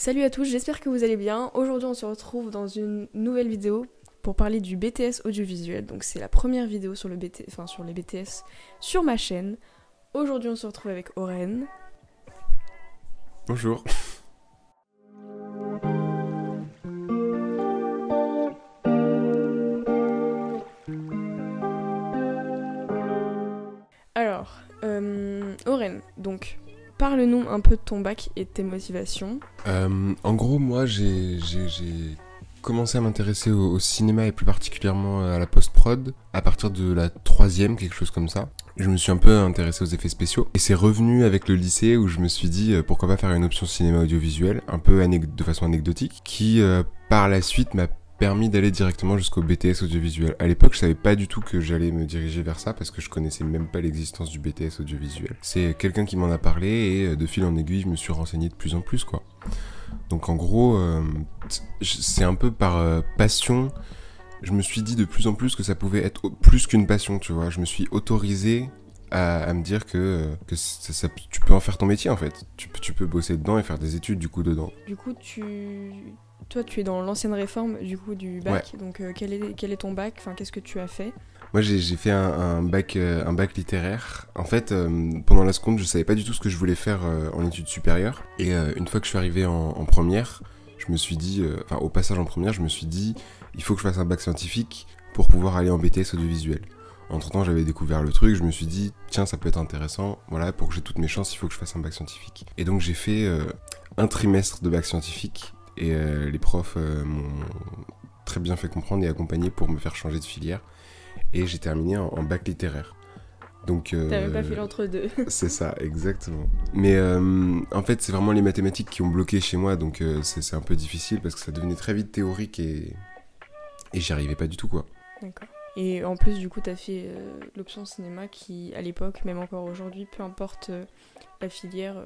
Salut à tous, j'espère que vous allez bien. Aujourd'hui on se retrouve dans une nouvelle vidéo pour parler du BTS audiovisuel. Donc c'est la première vidéo sur, le BT... enfin, sur les BTS sur ma chaîne. Aujourd'hui on se retrouve avec Oren. Bonjour. Alors, euh, Oren, donc parle-nous un peu de ton bac et de tes motivations. Euh, en gros, moi, j'ai commencé à m'intéresser au, cinéma et plus particulièrement à la post-prod à partir de la troisième, quelque chose comme ça. Je me suis un peu intéressé aux effets spéciaux et c'est revenu avec le lycée où je me suis dit euh, pourquoi pas faire une option cinéma audiovisuel, un peu de façon anecdotique, qui euh, par la suite m'a permis d'aller directement jusqu'au BTS audiovisuel. À l'époque, je savais pas du tout que j'allais me diriger vers ça parce que je connaissais même pas l'existence du BTS audiovisuel. C'est quelqu'un qui m'en a parlé et euh, de fil en aiguille, je me suis renseigné de plus en plus quoi. Donc en gros, euh, c'est un peu par euh, passion. Je me suis dit de plus en plus que ça pouvait être plus qu'une passion, tu vois. Je me suis autorisé à, me dire que, tu peux en faire ton métier en fait. Tu peux bosser dedans et faire des études du coup dedans. Du coup, tu... Toi, tu es dans l'ancienne réforme du coup du bac. Donc, euh, quel, est, quel est ton bac? Enfin, qu'est-ce que tu as fait? Moi, j'ai fait un, un bac, euh, un bac littéraire. En fait, euh, pendant la seconde, je savais pas du tout ce que je voulais faire en études supérieures. Et une fois que je suis arrivé en, en première, je me suis dit, enfin, au passage en première, je me suis dit, il faut que je fasse un bac scientifique pour pouvoir aller en BTS audiovisuel. Entre temps, j'avais découvert le truc, je me suis dit, tiens, ça peut être intéressant. Voilà, pour que j'ai toutes mes chances, il faut que je fasse un bac scientifique. Et donc, j'ai fait un trimestre de bac scientifique. Et euh, les profs euh, m'ont très bien fait comprendre et accompagné pour me faire changer de filière et j'ai terminé en, en bac littéraire. Donc, euh, T'avais pas fait l'entre-deux. c'est ça, exactement. Mais euh, en fait, c'est vraiment les mathématiques qui ont bloqué chez moi, donc euh, c'est un peu difficile parce que ça devenait très vite théorique et, et j'y arrivais pas du tout, quoi. D'accord. Et en plus, du coup, t'as fait l'option cinéma qui, à l'époque, même encore aujourd'hui, peu importe la filière,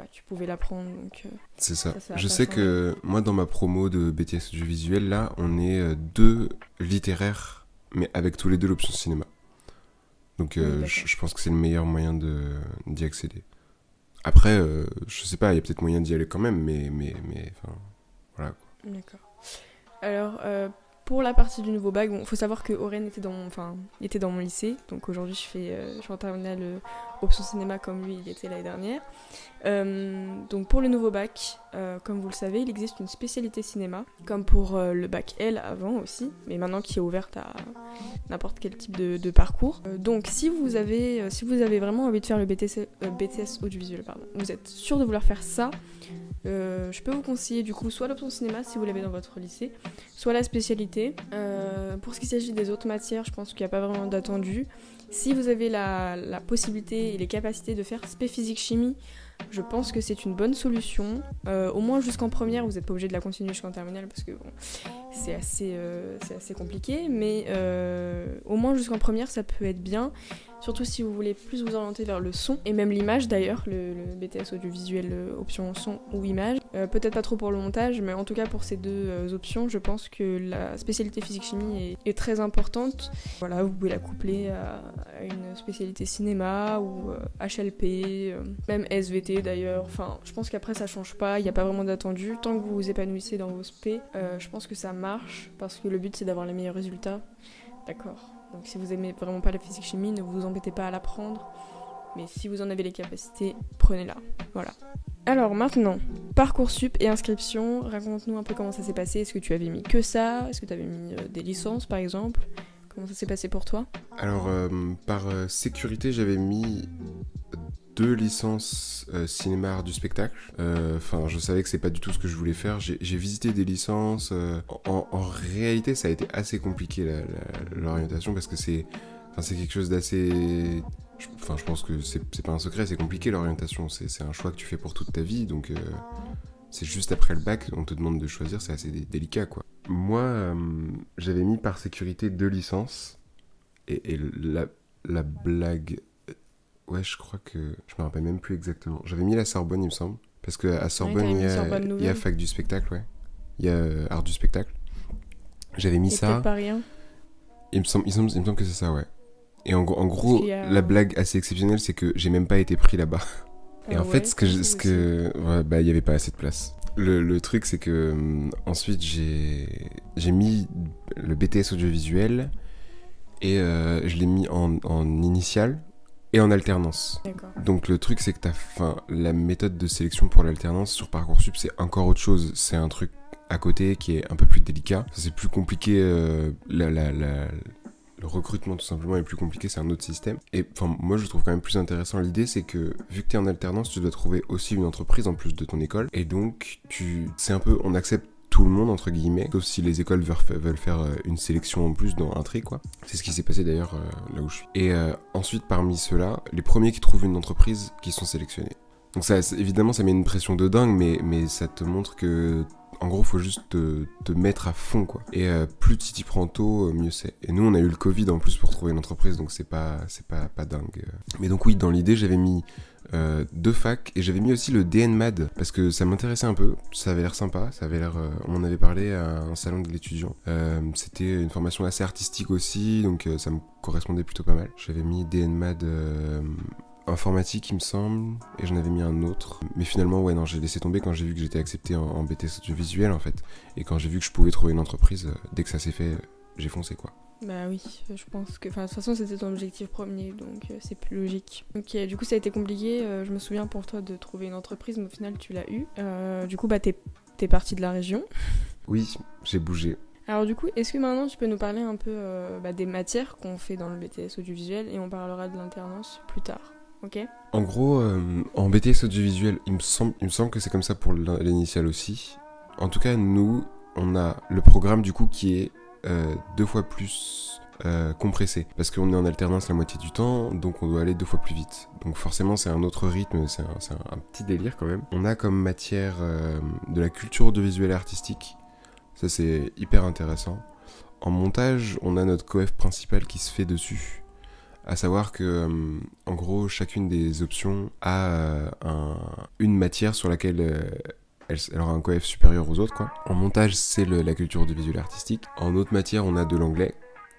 bah, tu pouvais la prendre. Donc, euh, C'est ça. Ça, ça a Je sais changé. que moi, dans ma promo de BTS audiovisuel, là, on est euh, deux littéraires, mais avec tous les deux l'option cinéma. Donc, euh, je, je pense que c'est le meilleur moyen de- d'y accéder. Après, euh, je sais pas, il y a peut-être moyen d'y aller quand même, mais, mais, mais, enfin, voilà. quoi. D'accord. Alors, euh, pour la partie du nouveau bac, bon, faut savoir que Oren était dans mon, enfin, il était dans mon lycée, donc aujourd'hui je fais, euh, je suis en terminale euh, option cinéma comme lui, il était l'année dernière. Euh, donc pour le nouveau bac, euh, comme vous le savez, il existe une spécialité cinéma, comme pour le bac L avant aussi, mais maintenant qui est ouverte à n'importe quel type de, parcours. Donc si vous avez, si vous avez vraiment envie de faire le BTS, BTS audiovisuel, pardon, vous êtes sûr de vouloir faire ça. Euh, je peux vous conseiller du coup soit l'option cinéma si vous l'avez dans votre lycée, soit la spécialité. Euh, pour ce qui s'agit des autres matières, je pense qu'il n'y a pas vraiment d'attendu. Si vous avez la, possibilité et les capacités de faire spé physique chimie, je pense que c'est une bonne solution. Euh, au moins jusqu'en première, vous n'êtes pas obligé de la continuer jusqu'en terminale parce que c'est assez, assez compliqué, mais au moins jusqu'en première, ça peut être bien. Surtout si vous voulez plus vous orienter vers le son et même l'image d'ailleurs, le, BTS audiovisuel euh, option son ou image. Euh, Peut-être pas trop pour le montage, mais en tout cas pour ces deux euh, options, je pense que la spécialité physique-chimie est, très importante. Voilà, vous pouvez la coupler à, une spécialité cinéma ou HLP, même SVT d'ailleurs. Enfin, je pense qu'après ça change pas, il n'y a pas vraiment d'attendu. Tant que vous vous épanouissez dans vos euh, je pense que ça marche parce que le but c'est d'avoir les meilleurs résultats. D'accord. Donc si vous aimez vraiment pas la physique-chimie, ne vous embêtez pas à l'apprendre. Mais si vous en avez les capacités, prenez-la. Voilà. Alors maintenant, Parcoursup et inscription, raconte-nous un peu comment ça s'est passé. Est-ce que tu avais mis que ça? Est-ce que tu avais mis euh, des licences par exemple? Comment ça s'est passé pour toi? Alors, euh, par euh, sécurité, j'avais mis deux licences euh, cinéma du spectacle. Euh, Enfin, je savais que c'est pas du tout ce que je voulais faire. J'ai visité des licences. euh, en, réalité, ça a été assez compliqué l'orientation parce que c'est, enfin, c'est quelque chose d'assez. Enfin, je pense que c'est pas un secret. C'est compliqué l'orientation. C'est un choix que tu fais pour toute ta vie, donc. c'est juste après le bac, on te demande de choisir, c'est assez dé- délicat quoi. Moi, j'avais mis par sécurité deux licences. Et, la blague. Euh, Ouais, je crois que. Je me rappelle même plus exactement. J'avais mis la Sorbonne, il me semble. Parce qu'à Sorbonne, t'avais il y, a, Sorbonne il y a fac du spectacle, ouais. Il y a euh, art du spectacle. J'avais mis Et ça. pas rien. Il me, semble, il, me semble, il me semble que c'est ça, ouais. Et en, gros- en a- la blague assez exceptionnelle, c'est que j'ai même pas été pris là-bas. Et Ah en ouais, fait, ce que, je- ce que, ouais, bah, il y avait pas assez de place. Le, le truc, c'est que hum, ensuite j'ai j'ai mis le BTS audiovisuel et euh, je l'ai mis en, en initial et en alternance. Donc le truc, c'est que fin, la méthode de sélection pour l'alternance sur Parcoursup, c'est encore autre chose. C'est un truc à côté qui est un peu plus délicat. C'est plus compliqué. euh, la, la- la- le recrutement tout simplement est plus compliqué, c'est un autre système. Et enfin, moi je trouve quand même plus intéressant l'idée, c'est que vu que tu es en alternance, tu dois trouver aussi une entreprise en plus de ton école. Et donc, tu, c'est un peu, on accepte tout le monde entre guillemets, sauf si les écoles veulent, fa- veulent faire euh, une sélection en plus dans un tri quoi. C'est ce qui s'est passé d'ailleurs euh, là où je suis. Et euh, ensuite, parmi ceux-là, les premiers qui trouvent une entreprise qui sont sélectionnés. Donc ça, évidemment, ça met une pression de dingue, mais, mais ça te montre que, en gros, faut juste te, mettre à fond, quoi. Et euh, plus tu t'y prends tôt, euh, mieux c'est. Et nous, on a eu le Covid en plus pour trouver une entreprise, donc c'est pas, c'est pas, pas dingue. Mais donc oui, dans l'idée, j'avais mis euh, deux facs et j'avais mis aussi le DNMAD parce que ça m'intéressait un peu. Ça avait l'air sympa, ça avait l'air. on avait parlé à un salon de l'étudiant. C'était une formation assez artistique aussi, donc ça me correspondait plutôt pas mal. J'avais mis DNMAD informatique, il me semble, et j'en avais mis un autre. Mais finalement, ouais, non, j'ai laissé tomber quand j'ai vu que j'étais accepté en, en BTS audiovisuel en fait, et quand j'ai vu que je pouvais trouver une entreprise. euh, dès que ça s'est fait, euh, j'ai foncé quoi. Bah oui, je pense que. Enfin, de toute façon, c'était ton objectif premier, donc euh, c'est plus logique. Ok, du coup, ça a été compliqué. euh, je me souviens pour toi de trouver une entreprise, mais au final, tu l'as eu. Euh, du coup, bah, t'es parti de la région. Oui, j'ai bougé. Alors, du coup, est-ce que maintenant tu peux nous parler un peu euh, bah, des matières qu'on fait dans le BTS audiovisuel et on parlera de l'alternance plus tard En gros, euh, en BTS audiovisuel, il me semble, que c'est comme ça pour l'in- l'initial aussi. En tout cas, nous, on a le programme du coup qui est euh, deux fois plus euh, compressé. Parce qu'on est en alternance la moitié du temps, donc on doit aller deux fois plus vite. Donc forcément, c'est un autre rythme, c'est un, petit délire quand même. On a comme matière de la culture audiovisuelle et artistique. Ça, c'est hyper intéressant. En montage, on a notre coef principal qui se fait dessus. À savoir que, euh, en gros, chacune des options a euh, un- une matière sur laquelle euh, elle, aura un coef supérieur aux autres. Quoi. En montage, c'est la culture audiovisuelle et artistique. En autre matière, on a de l'anglais.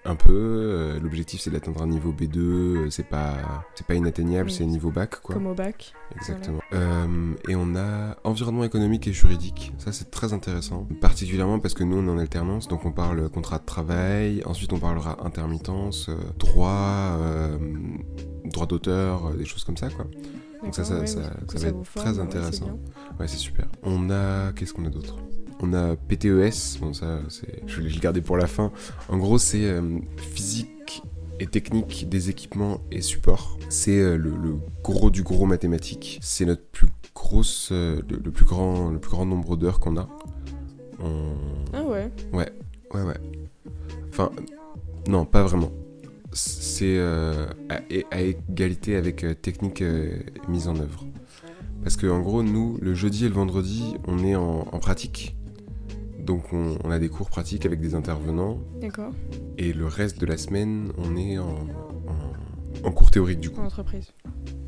Un peu. euh, L'objectif, c'est d'atteindre un niveau B2. euh, C'est pas, c'est pas inatteignable, Oui. c'est niveau bac. Quoi. Comme au bac. Exactement. Euh, et on a environnement économique et juridique. Ça, c'est très intéressant. Particulièrement parce que nous, on est en alternance, donc on parle contrat de travail. Ensuite, on parlera intermittence, droit, euh, droit d'auteur, des choses comme ça, quoi. Donc ça, ça, ouais, va être très forme, ouais, c'est intéressant. Ouais, c'est super. On a. Qu'est-ce qu'on a d'autre? On a PTES. Bon, ça, c'est. Je vais le garder pour la fin. En gros, c'est euh, physique et technique des équipements et supports. C'est euh, le, le gros du gros mathématique. C'est notre plus grosse. euh, le, le plus grand, le plus grand nombre d'heures qu'on a. On- Ah ouais. Ouais, ouais. Enfin, non, pas vraiment. C'est à, à égalité avec technique mise en œuvre. Parce que en gros, nous, le jeudi et le vendredi, on est en, en pratique. Donc on, on a des cours pratiques avec des intervenants. D'accord. Et le reste de la semaine, on est en, en, en cours théorique du coup. En entreprise.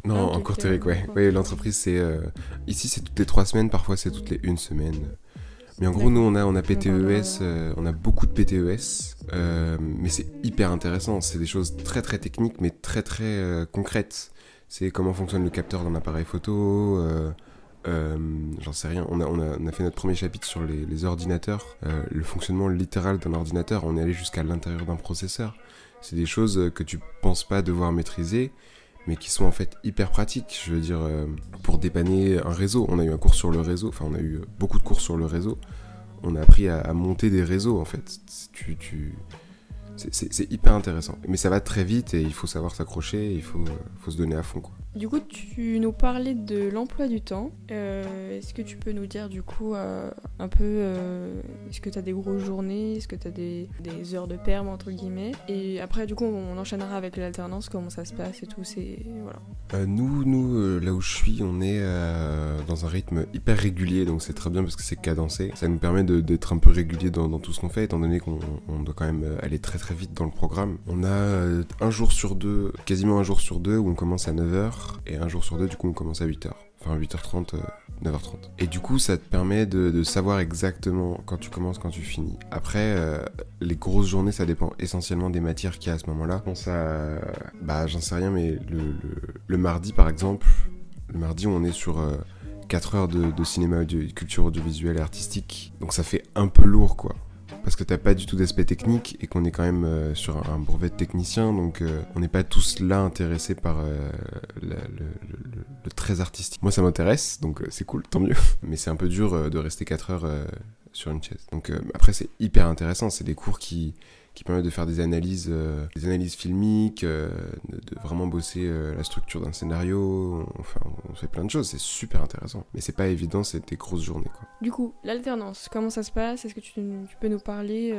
Non, Ah, en cours théorique, ouais. Ouais, l'entreprise, c'est... euh, Ici, c'est toutes les trois semaines, parfois c'est toutes les une semaine. Mais en gros, nous, on a, on a PTES, euh, on a beaucoup de PTES, euh, mais c'est hyper intéressant. C'est des choses très très techniques, mais très très concrètes. C'est comment fonctionne le capteur d'un appareil photo, euh, j'en sais rien. On a, fait notre premier chapitre sur les, ordinateurs, euh, le fonctionnement littéral d'un ordinateur. On est allé jusqu'à l'intérieur d'un processeur. C'est des choses que tu penses pas devoir maîtriser, mais qui sont en fait hyper pratiques. Je veux dire, euh, pour dépanner un réseau, on a eu un cours sur le réseau, enfin on a eu beaucoup de cours sur le réseau. On a appris à, monter des réseaux en fait. C'est- hyper intéressant. Mais ça va très vite et il faut savoir s'accrocher, il faut, faut se donner à fond. Quoi. Du coup, tu nous parlais de l'emploi du temps. Euh, est-ce que tu peux nous dire du coup euh, un peu, euh, est-ce que tu as des grosses journées, est-ce que tu as des, des heures de perme entre guillemets? Et après, du coup, on enchaînera avec l'alternance, comment ça se passe et tout. C'est voilà. Nous, nous là où je suis, on est dans un rythme hyper régulier, donc c'est très bien parce que c'est cadencé. Ça nous permet de- d'être un peu régulier dans, tout ce qu'on fait, étant donné qu'on on doit quand même aller très très vite dans le programme. On a un jour sur deux, quasiment un jour sur deux, où on commence à 9h, et un jour sur deux, du coup, on commence à 8h. Enfin, 8h30, euh, 9h30. Et du coup, ça te permet de, de savoir exactement quand tu commences, quand tu finis. Après, euh, les grosses journées, ça dépend essentiellement des matières qu'il y a à ce moment-là. Bon, ça, bah, j'en sais rien, mais le, mardi, par exemple, le mardi, on est sur euh, 4 heures de, de cinéma, audio, culture audiovisuelle et artistique. Donc ça fait un peu lourd, quoi. Parce que t'as pas du tout d'aspect technique et qu'on est quand même euh, sur un, brevet de technicien, donc euh, on n'est pas tous là intéressés par euh, le, le- très artistique. Moi ça m'intéresse, donc c'est cool, tant mieux. Mais c'est un peu dur de rester 4 heures sur une chaise. Donc après c'est hyper intéressant, c'est des cours qui, qui permettent de faire des analyses, euh, des analyses filmiques, euh, de, vraiment bosser euh, la structure d'un scénario. Enfin, on fait plein de choses, c'est super intéressant. Mais c'est pas évident, c'est des grosses journées quoi. Du coup, l'alternance, comment ça se passe? Est-ce que tu, peux nous parler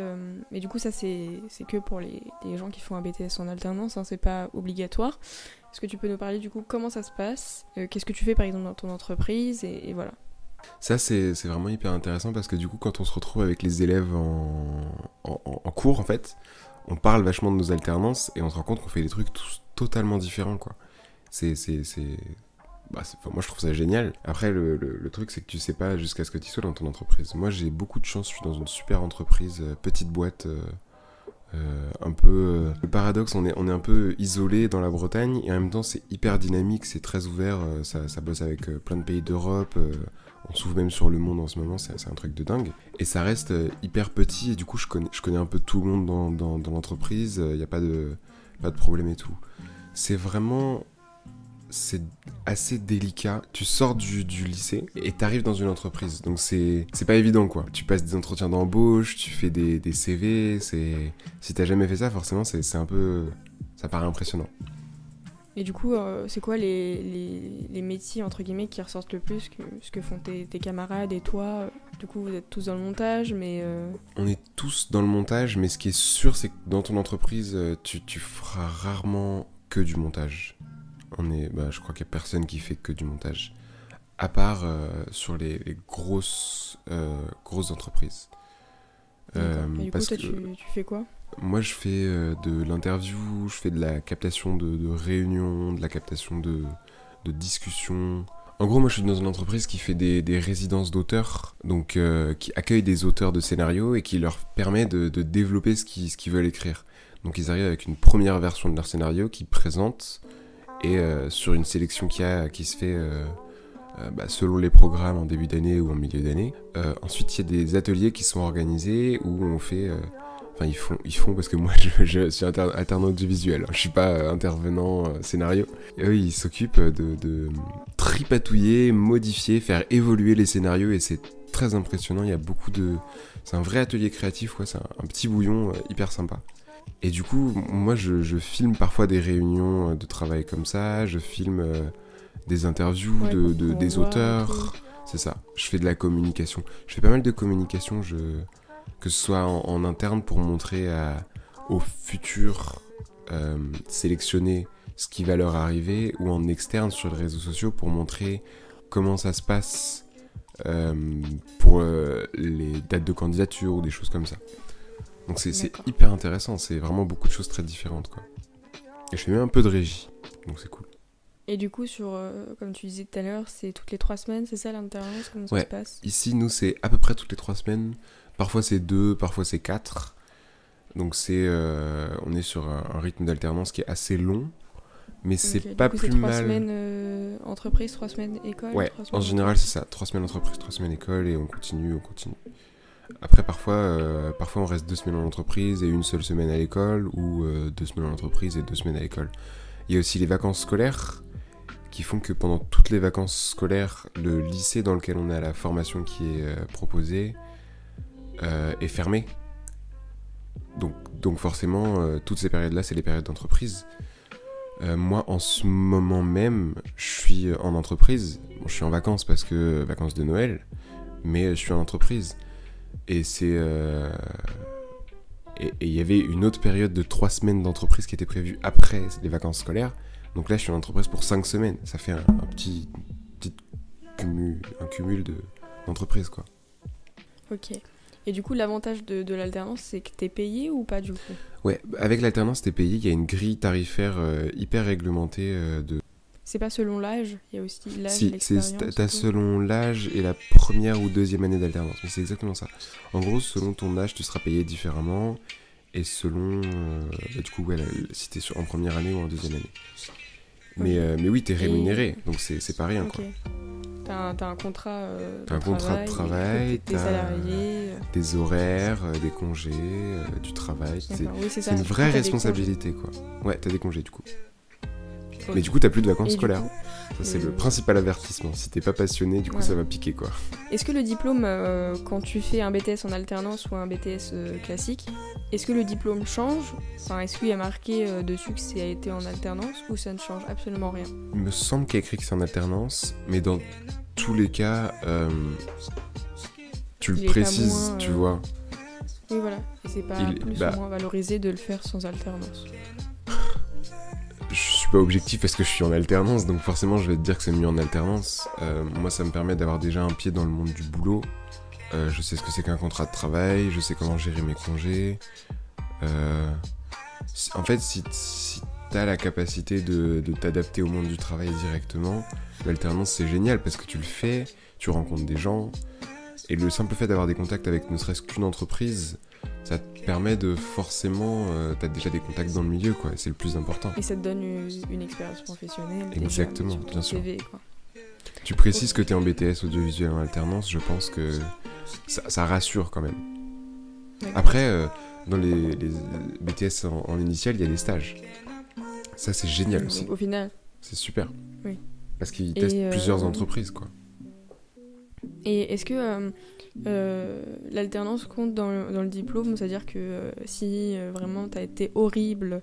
Et du coup, ça, c'est que pour les, gens qui font un BTS en alternance, hein, c'est pas obligatoire. Est-ce que tu peux nous parler du coup comment ça se passe? Qu'est-ce que tu fais par exemple dans ton entreprise? Et voilà. Ça, c'est vraiment hyper intéressant parce que du coup, quand on se retrouve avec les élèves en, cours, en fait, on parle vachement de nos alternances et on se rend compte qu'on fait des trucs totalement différents, quoi. C'est. Bah, moi, je trouve ça génial. Après, le, truc, c'est que tu sais pas jusqu'à ce que tu sois dans ton entreprise. Moi, j'ai beaucoup de chance, je suis dans une super entreprise, euh, petite boîte. euh, euh, un peu le paradoxe on est on est un peu isolé dans la Bretagne et en même temps c'est hyper dynamique c'est très ouvert ça, ça bosse avec plein de pays d'Europe on s'ouvre même sur le monde en ce moment, c'est un truc de dingue. Et ça reste euh, hyper petit, et du coup, je connais, un peu tout le monde dans, l'entreprise, il n'y a pas de, pas de problème et tout. C'est vraiment. C'est assez délicat. Tu sors du, du lycée et t'arrives dans une entreprise. Donc c'est pas évident, quoi. Tu passes des entretiens d'embauche, tu fais des, des CV. Si t'as jamais fait ça, forcément, c'est un peu. Ça paraît impressionnant. Et du coup, euh, c'est quoi les, les, métiers entre guillemets qui ressortent le plus ce que font tes, camarades et toi? Du coup, vous êtes tous dans le montage, mais euh, On est tous dans le montage, mais ce qui est sûr, c'est que dans ton entreprise, euh, tu, tu feras rarement que du montage. On est, bah, je crois qu'il n'y a personne qui fait que du montage. À part sur les, grosses entreprises. Euh, coup, parce toi, que tu, tu fais quoi? moi, je fais euh, de l'interview, je fais de la captation de, de réunions, de la captation de, de discussions. En gros, moi, je suis dans une entreprise qui fait des, des résidences d'auteurs, donc euh, qui accueille des auteurs de scénarios et qui leur permet de, de développer ce qu'ils ce qu'ils veulent écrire. Donc, ils arrivent avec une première version de leur scénario qu'ils présentent et euh, sur une sélection qui, a, qui se fait euh, euh, bah, selon les programmes en début d'année ou en milieu d'année. Euh, ensuite, il y a des ateliers qui sont organisés où on fait. euh, Enfin, ils font, ils font parce que moi, je, suis inter- alternant audiovisuel. hein. Je suis pas intervenant scénario. Et eux, ils s'occupent de, tripatouiller, modifier, faire évoluer les scénarios et c'est très impressionnant. Il y a beaucoup de. C'est un vrai atelier créatif, quoi. C'est un, petit bouillon hyper sympa. Et du coup, moi, je, filme parfois des réunions de travail comme ça. Je filme des interviews Ouais, de, des auteurs. C'est ça. Je fais de la communication. Je fais pas mal de communication, je... que ce soit en, en interne pour montrer à- aux futurs euh, sélectionnés ce qui va leur arriver, ou en externe sur les réseaux sociaux pour montrer comment ça se passe euh, pour euh, les dates de candidature ou des choses comme ça. Donc c'est hyper intéressant, c'est vraiment beaucoup de choses très différentes. Quoi. Et je fais même un peu de régie, donc c'est cool. Et du coup, sur, euh, comme tu disais tout à l'heure, c'est toutes les trois semaines, c'est ça l'alternance Comment ça se passe? Ici, nous, c'est à peu près toutes les trois semaines. Parfois, c'est deux, parfois, c'est quatre. Donc, c'est, euh, on est sur un, un rythme d'alternance qui est assez long, mais c'est Ok, du pas coup, plus trois mal. semaines euh, entreprise, trois semaines école Ouais, en général, c'est ça. Trois semaines entreprise, trois semaines école, et on continue, on continue. Après, parfois, parfois, on reste deux semaines en entreprise et une seule semaine à l'école, ou deux semaines en entreprise et deux semaines à l'école. Il y a aussi les vacances scolaires, qui font que pendant toutes les vacances scolaires, le lycée dans lequel on à la formation qui est euh, proposée euh, est fermé. Donc, donc forcément, euh, toutes ces périodes-là, c'est les périodes d'entreprise. Moi, en ce moment même, je suis en entreprise. Bon, je suis en vacances parce que vacances de Noël, mais je suis en entreprise. Et c'est et il y avait une autre période de trois semaines d'entreprise qui était prévue après les vacances scolaires. Donc là, je suis en entreprise pour cinq semaines. Ça fait un, un petit, petit cumul, un cumul de d'entreprises, quoi. Ok. Et du coup, l'avantage de, de l'alternance, c'est que t'es payé ou pas du coup? Ouais, avec l'alternance, t'es payé. Il y a une grille tarifaire euh, hyper réglementée euh, de C'est pas selon l'âge, il y a aussi l'âge, Si, t'as- selon l'âge et la première ou deuxième année d'alternance. Mais c'est exactement ça. En gros, selon ton âge, tu seras payé différemment. Et selon. euh, bah, du coup, ouais, la- si t'es en première année ou en deuxième année. Mais, euh, mais oui, t'es rémunéré. Donc c'est c'est pas rien, quoi. T'as un, t'as un contrat euh, un contrat de travail, t'as- Des horaires, euh, des congés, euh, du travail. C'est oui, une vraie responsabilité, quoi. Ouais, t'as des congés, du coup. Mais du coup, t'as plus de vacances scolaires. coup, Ça, c'est le principal avertissement. Si t'es pas passionné, du coup, Ouais. ça va piquer, quoi. Est-ce que le diplôme, euh, quand tu fais un BTS en alternance ou un BTS euh, classique, est-ce que le diplôme change? Enfin, est-ce qu'il y a marqué euh, dessus que ça a été en alternance ou ça ne change absolument rien? Il me semble qu'il y a écrit que c'est en alternance, mais dans tous les cas, tu le précises, moins, tu vois. Oui, voilà. Et c'est pas Il- plus bah- ou moins valorisé de le faire sans alternance. Suis pas objectif parce que je suis en alternance, donc forcément je vais te dire que c'est mieux en alternance. Euh, moi ça me permet d'avoir déjà un pied dans le monde du boulot. Euh, je sais ce que c'est qu'un contrat de travail, je sais comment gérer mes congés. Euh, en fait, si, si t'as la capacité de, de t'adapter au monde du travail directement, l'alternance c'est génial parce que tu le fais, tu rencontres des gens, et le simple fait d'avoir des contacts avec ne serait-ce qu'une entreprise, ça te permet de forcément, euh, t'as déjà des contacts dans le milieu quoi, et c'est le plus important. Et ça te donne une, une expérience professionnelle. Exactement, bien sûr. CV, quoi. Tu précises que tu es en BTS audiovisuel en alternance, je pense que ça, ça rassure quand même. Après, euh, dans les, les BTS en, en initial, il y a des stages. Ça, c'est génial aussi. Au final. C'est super. Oui. Parce qu'ils testent euh, plusieurs entreprises, quoi. Et est-ce que euh, euh, l'alternance compte dans le, dans le diplôme? C'est-à-dire que euh, si vraiment t'as été horrible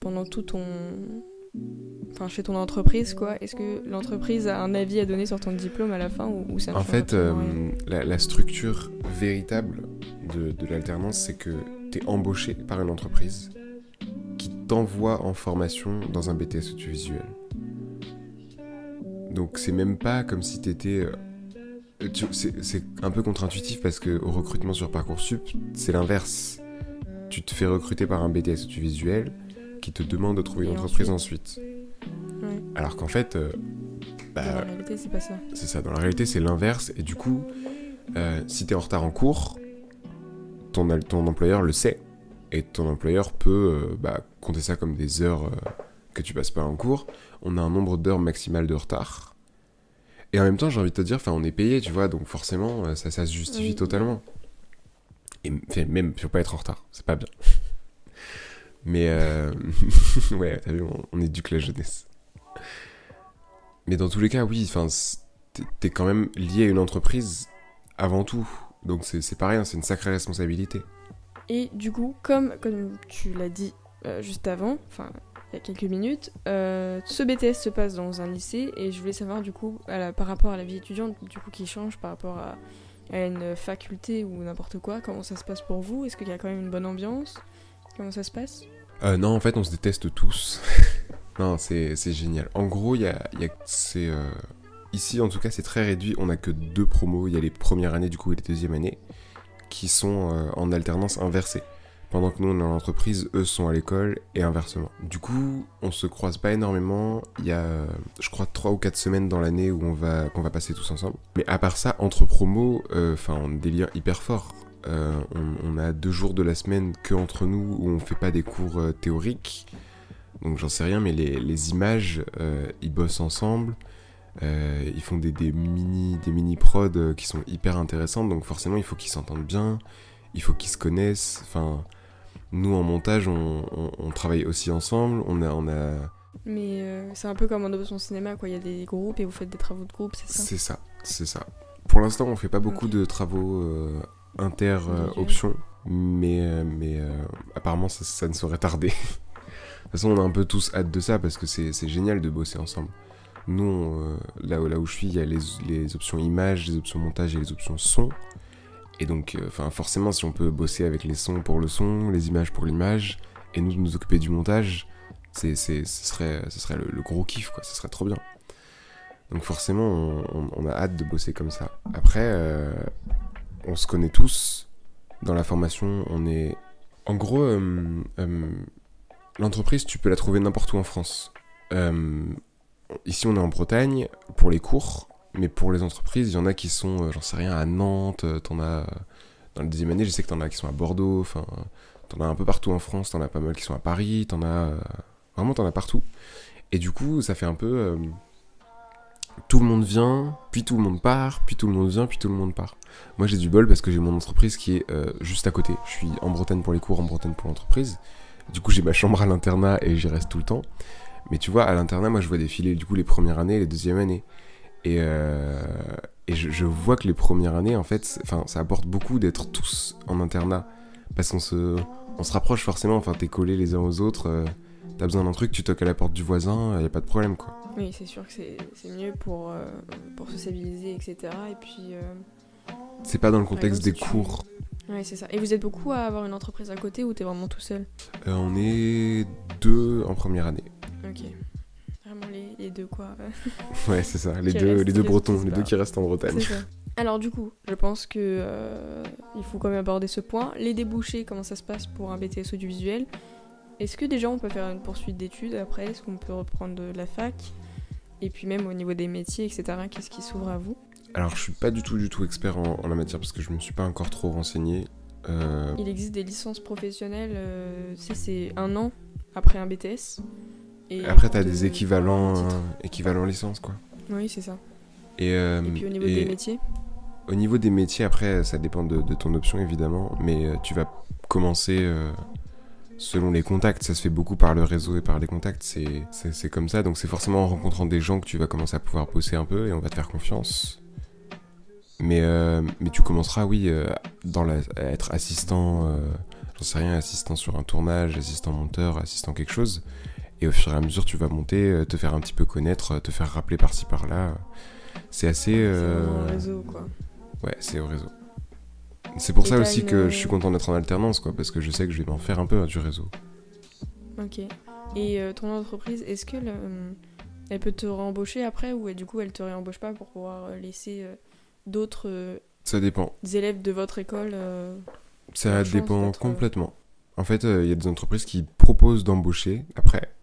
pendant tout ton. Enfin, chez ton entreprise, quoi, est-ce que l'entreprise a un avis à donner sur ton diplôme à la fin ou, ou ça En fait, euh, la, la structure véritable de, de l'alternance, c'est que tu es embauché par une entreprise qui t'envoie en formation dans un BTS audiovisuel. Donc c'est même pas comme si tu- C'est c'est un peu contre-intuitif parce que au recrutement sur Parcoursup, c'est l'inverse. Tu te fais recruter par un BTS audiovisuel qui te demande de trouver une entreprise ensuite. Ouais. Alors qu'en fait, euh, Dans la bah, réalité, c'est pas ça. c'est ça, dans la réalité c'est l'inverse, et du coup, euh, si t'es en retard en cours, ton, ton employeur le sait, et ton employeur peut euh, bah, compter ça comme des heures euh, que tu passes pas en cours. On a un nombre d'heures maximal de retard. Et en même temps, j'ai envie de te dire, enfin, on est payé, tu vois, donc forcément, euh, ça, ça se justifie Oui. totalement. Et même, faut pas être en retard, c'est pas bien. Mais, euh... ouais, t'as vu, on, on éduque la jeunesse. Mais dans tous les cas, oui, enfin, t'es- quand même lié à une entreprise avant tout. Donc c'est c'est pas rien, c'est une sacrée responsabilité. Et du coup, comme, comme tu l'as dit euh, juste avant, enfin il y a quelques minutes, euh, ce BTS se passe dans un lycée et je voulais savoir du coup par rapport à la vie étudiante, du coup qui change par rapport à, une faculté ou n'importe quoi, comment ça se passe pour vous? Est-ce qu'il y a quand même une bonne ambiance? Comment ça se passe? Euh, non, en fait, on se déteste tous. non, c'est génial. En gros, il y a, c'est euh, ici en tout cas, c'est très réduit. On a que deux promos. Il y a les premières années du coup et les deuxièmes années qui sont en alternance inversée. Pendant que nous, on est en entreprise, eux sont à l'école et inversement. Du coup, on se croise pas énormément. Il y a, je crois, trois ou quatre semaines dans l'année où on va, qu'on va passer tous ensemble. Mais à part ça, entre promos, euh, enfin, on liens hyper forts. Euh, on, on a deux jours de la semaine que entre nous où on fait pas des cours euh, théoriques. Donc j'en sais rien, mais les, images, euh, ils bossent ensemble. Ils font des, mini des mini prods qui sont hyper intéressantes. Donc forcément, il faut qu'ils s'entendent bien. Il faut qu'ils se connaissent. Enfin, nous en montage, on, on- on travaille aussi ensemble. On a, on a, Mais euh, c'est un peu comme en option cinéma, quoi. Il y a des groupes et vous faites des travaux de groupe, c'est ça? C'est ça, c'est ça. Pour l'instant, on fait pas beaucoup de travaux euh, inter euh, mais euh, mais euh, apparemment ça, ça ne saurait tarder. de toute façon, on a un peu tous hâte de ça parce que c'est c'est génial de bosser ensemble. Nous, on, là, où- là où je suis, il y a les, les options images, les options montage et les options son. Et donc, euh, enfin, forcément, si on peut bosser avec les sons pour le son, les images pour l'image, et nous nous occuper du montage, c'est, ce serait, ce serait le, gros kiff, quoi. Ce serait trop bien. Donc forcément, on, a hâte de bosser comme ça. Après, euh, on se connaît tous. Dans la formation, on est... En gros, euh, l'entreprise, tu peux la trouver n'importe où en France. Ici, on est en Bretagne pour les cours, mais pour les entreprises, il y en a qui sont, euh, j'en sais rien, à Nantes, euh, t'en as... Dans la deuxième année, je sais que t'en as qui sont à Bordeaux, enfin... T'en as un peu partout en France, t'en as pas mal qui sont à Paris, t'en as... euh, Vraiment, t'en as partout. Et du coup, ça fait un peu... euh, tout le monde vient, puis tout le monde part, puis tout le monde vient, puis tout le monde part. Moi j'ai du bol parce que j'ai mon entreprise qui est euh, juste à côté. Je suis en Bretagne pour les cours, en Bretagne pour l'entreprise. Du coup j'ai ma chambre à l'internat et j'y reste tout le temps. Mais tu vois, à l'internat, moi je vois défiler du coup les premières années les deuxièmes années. Et, euh, et je, vois que les premières années, en fait, ça apporte beaucoup d'être tous en internat. Parce qu'on se, on se rapproche forcément, enfin t'es collés les uns aux autres. Euh, t'as besoin d'un truc, tu toques à la porte du voisin, y a pas de problème quoi. Oui, c'est sûr que c'est mieux pour, euh, pour sociabiliser, etc. Et puis. c'est pas dans le contexte des cours. Oui, c'est ça. Et vous êtes beaucoup à avoir une entreprise à côté ou t'es vraiment tout seul? On est deux en première année. Ok. Deux, quoi. ouais, c'est ça. Les deux, les deux bretons, les deux qui restent en Bretagne. Alors, du coup, je pense que euh, il faut quand même aborder ce point. Les débouchés, comment ça se passe pour un BTS audiovisuel? Est-ce que déjà on peut faire une poursuite d'études après? Est-ce qu'on peut reprendre de la fac? Et puis, même au niveau des métiers, etc., qu'est-ce qui s'ouvre à vous? Alors, je suis pas du tout, du tout expert en, la matière parce que je me suis pas encore trop renseigné. Euh, il existe des licences professionnelles, euh, c'est un an après un BTS. Et Après, tu as des équivalents, euh, équivalents licences, quoi. Oui, c'est ça. Et, euh, puis au niveau des métiers Au niveau des métiers, après, ça dépend de, ton option, évidemment. Mais euh, tu vas commencer selon les contacts. Ça se fait beaucoup par le réseau et par les contacts. C'est comme ça. Donc, c'est forcément en rencontrant des gens que tu vas commencer à pouvoir bosser un peu et on va te faire confiance. Mais, mais tu commenceras, oui, dans la, à être assistant, j'en sais rien, assistant sur un tournage, assistant monteur, assistant quelque chose. Et au fur et à mesure, tu vas monter, euh, te faire un petit peu connaître, euh, te faire rappeler par-ci par-là. C'est assez. C'est euh, au réseau, quoi. Ouais, c'est au réseau. C'est pour ça aussi que je suis content d'être en alternance, quoi, parce que je sais que je vais m'en faire un peu hein, du réseau. Ok. Et ton entreprise, est-ce que elle peut te réembaucher après ou du coup elle te réembauche pas pour pouvoir laisser d'autres ça dépend. élèves de votre école Ça dépend complètement. En fait, il y a des entreprises qui proposent d'embaucher après.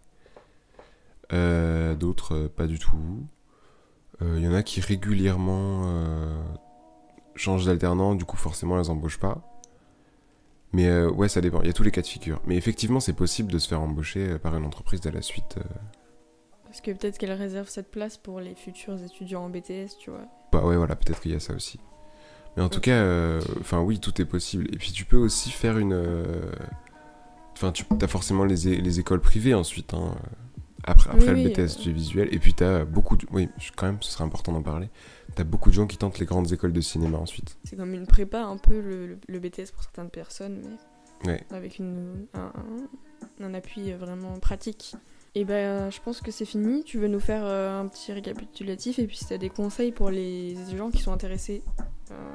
Euh, d'autres euh, pas du tout. Il euh, y en a qui régulièrement changent d'alternant, du coup forcément elles embauchent pas. Mais ouais, ça dépend, il y a tous les cas de figure. Mais effectivement, c'est possible de se faire embaucher par une entreprise à la suite. Parce que peut-être qu'elle réserve cette place pour les futurs étudiants en BTS, tu vois. Bah ouais, voilà, peut-être qu'il y a ça aussi. Mais en tout cas, enfin oui, tout est possible. Et puis tu peux aussi faire une... Enfin, tu as forcément les, les, écoles privées ensuite. Hein. Après, après le BTS du visuel. Et puis, tu as beaucoup de. Oui, quand même, ce serait important d'en parler. Tu as beaucoup de gens qui tentent les grandes écoles de cinéma ensuite. C'est comme une prépa, un peu le, le, BTS pour certaines personnes, mais avec une, un, un, appui vraiment pratique. Et ben, je pense que c'est fini. Tu veux nous faire euh, un petit récapitulatif? Et puis si tu as des conseils pour les gens qui sont intéressés. Euh,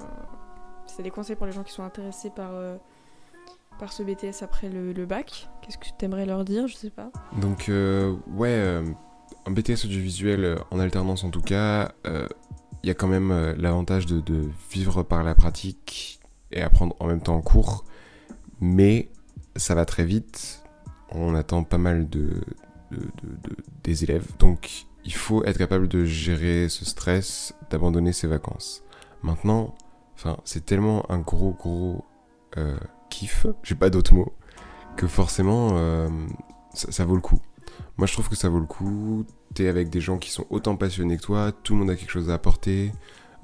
si tu des conseils pour les gens qui sont intéressés par. Euh, par ce BTS après le, bac Qu'est-ce que tu aimerais leur dire? Je sais pas. Donc, euh, ouais, euh, un BTS audiovisuel euh, en alternance en tout cas, il y a quand même l'avantage de, vivre par la pratique et apprendre en même temps en cours. Mais ça va très vite. On attend pas mal de, des élèves. Donc, il faut être capable de gérer ce stress, d'abandonner ses vacances. Maintenant, c'est tellement un gros, gros kiff, j'ai pas d'autres mots, que forcément euh, ça, vaut le coup. Moi je trouve que ça vaut le coup, t'es avec des gens qui sont autant passionnés que toi, tout le monde a quelque chose à apporter,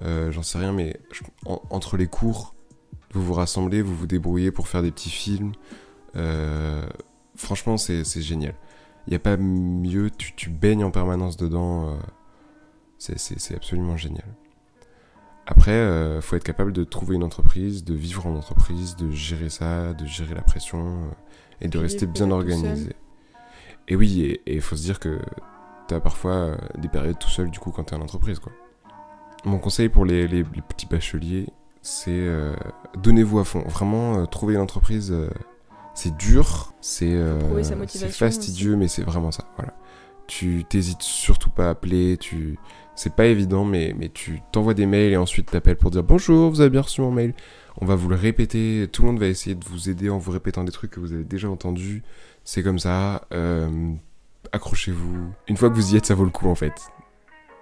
euh, j'en sais rien, mais entre les cours, vous vous rassemblez, vous vous débrouillez pour faire des petits films. Euh, franchement, c'est génial. Il n'y a pas mieux, tu, tu, baignes en permanence dedans. c'est absolument génial. Après, euh, faut être capable de trouver une entreprise, de vivre en entreprise, de gérer ça, de gérer la pression euh, et de rester bien organisé. Et oui, et il faut se dire que tu as parfois euh, des périodes tout seul du coup quand tu es en entreprise. Quoi. Mon conseil pour les, les, petits bacheliers, c'est donnez-vous à fond. Vraiment, trouver une entreprise, c'est dur, c'est fastidieux, mais c'est vraiment ça. Voilà. Tu t'hésites surtout pas à appeler, tu c'est pas évident, mais, mais tu t'envoies des mails et ensuite t'appelles pour dire bonjour, vous avez bien reçu mon mail. On va vous le répéter, tout le monde va essayer de vous aider en vous répétant des trucs que vous avez déjà entendus. C'est comme ça, euh, accrochez-vous. Une fois que vous y êtes, ça vaut le coup en fait.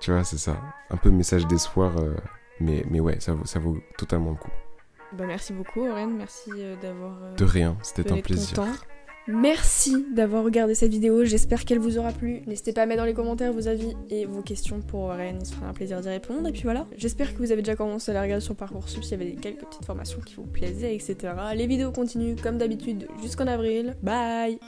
Tu vois, c'est ça. Un peu message d'espoir, euh, mais, mais ouais, ça vaut, ça vaut totalement le coup. Bah merci beaucoup, Aurène, merci euh, d'avoir. de rien, c'était un plaisir. Merci d'avoir regardé cette vidéo, j'espère qu'elle vous aura plu. N'hésitez pas à mettre dans les commentaires vos avis et vos questions pour Rennes, il se fera un plaisir d'y répondre. Et puis voilà, j'espère que vous avez déjà commencé à la regarder sur Parcoursup s'il y avait quelques petites formations qui vous plaisaient, etc. Les vidéos continuent comme d'habitude jusqu'en avril. Bye